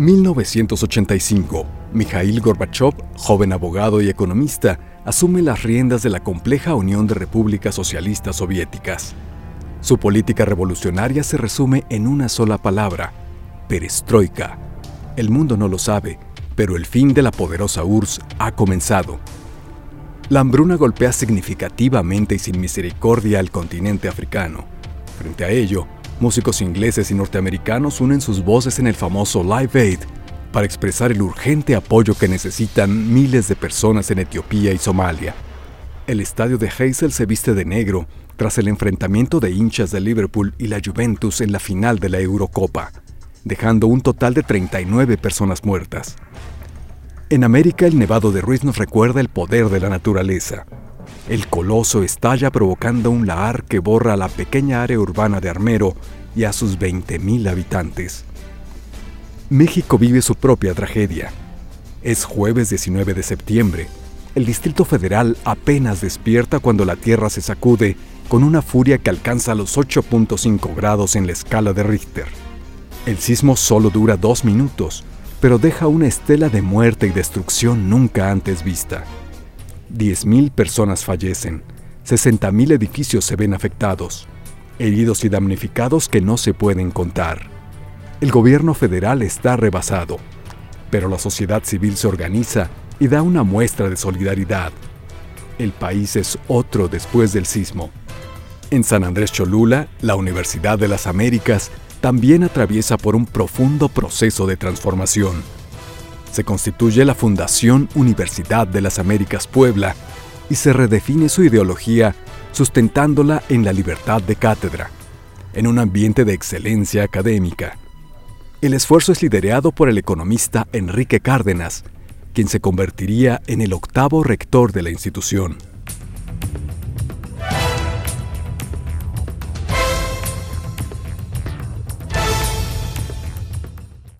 1985. Mikhail Gorbachev, joven abogado y economista, asume las riendas de la compleja Unión de Repúblicas Socialistas Soviéticas. Su política revolucionaria se resume en una sola palabra, perestroika. El mundo no lo sabe, pero el fin de la poderosa URSS ha comenzado. La hambruna golpea significativamente y sin misericordia al continente africano. Frente a ello, músicos ingleses y norteamericanos unen sus voces en el famoso Live Aid para expresar el urgente apoyo que necesitan miles de personas en Etiopía y Somalia. El estadio de Heysel se viste de negro tras el enfrentamiento de hinchas de Liverpool y la Juventus en la final de la Eurocopa, dejando un total de 39 personas muertas. En América, el Nevado de Ruiz nos recuerda el poder de la naturaleza. El coloso estalla provocando un lahar que borra la pequeña área urbana de Armero y a sus 20.000 habitantes. México vive su propia tragedia. Es jueves 19 de septiembre. El Distrito Federal apenas despierta cuando la Tierra se sacude con una furia que alcanza los 8.5 grados en la escala de Richter. El sismo solo dura dos minutos, pero deja una estela de muerte y destrucción nunca antes vista. 10.000 personas fallecen, 60.000 edificios se ven afectados, heridos y damnificados que no se pueden contar. El gobierno federal está rebasado, pero la sociedad civil se organiza y da una muestra de solidaridad. El país es otro después del sismo. En San Andrés Cholula, la Universidad de las Américas también atraviesa por un profundo proceso de transformación. Se constituye la Fundación Universidad de las Américas Puebla y se redefine su ideología sustentándola en la libertad de cátedra, en un ambiente de excelencia académica. El esfuerzo es liderado por el economista Enrique Cárdenas, quien se convertiría en el octavo rector de la institución.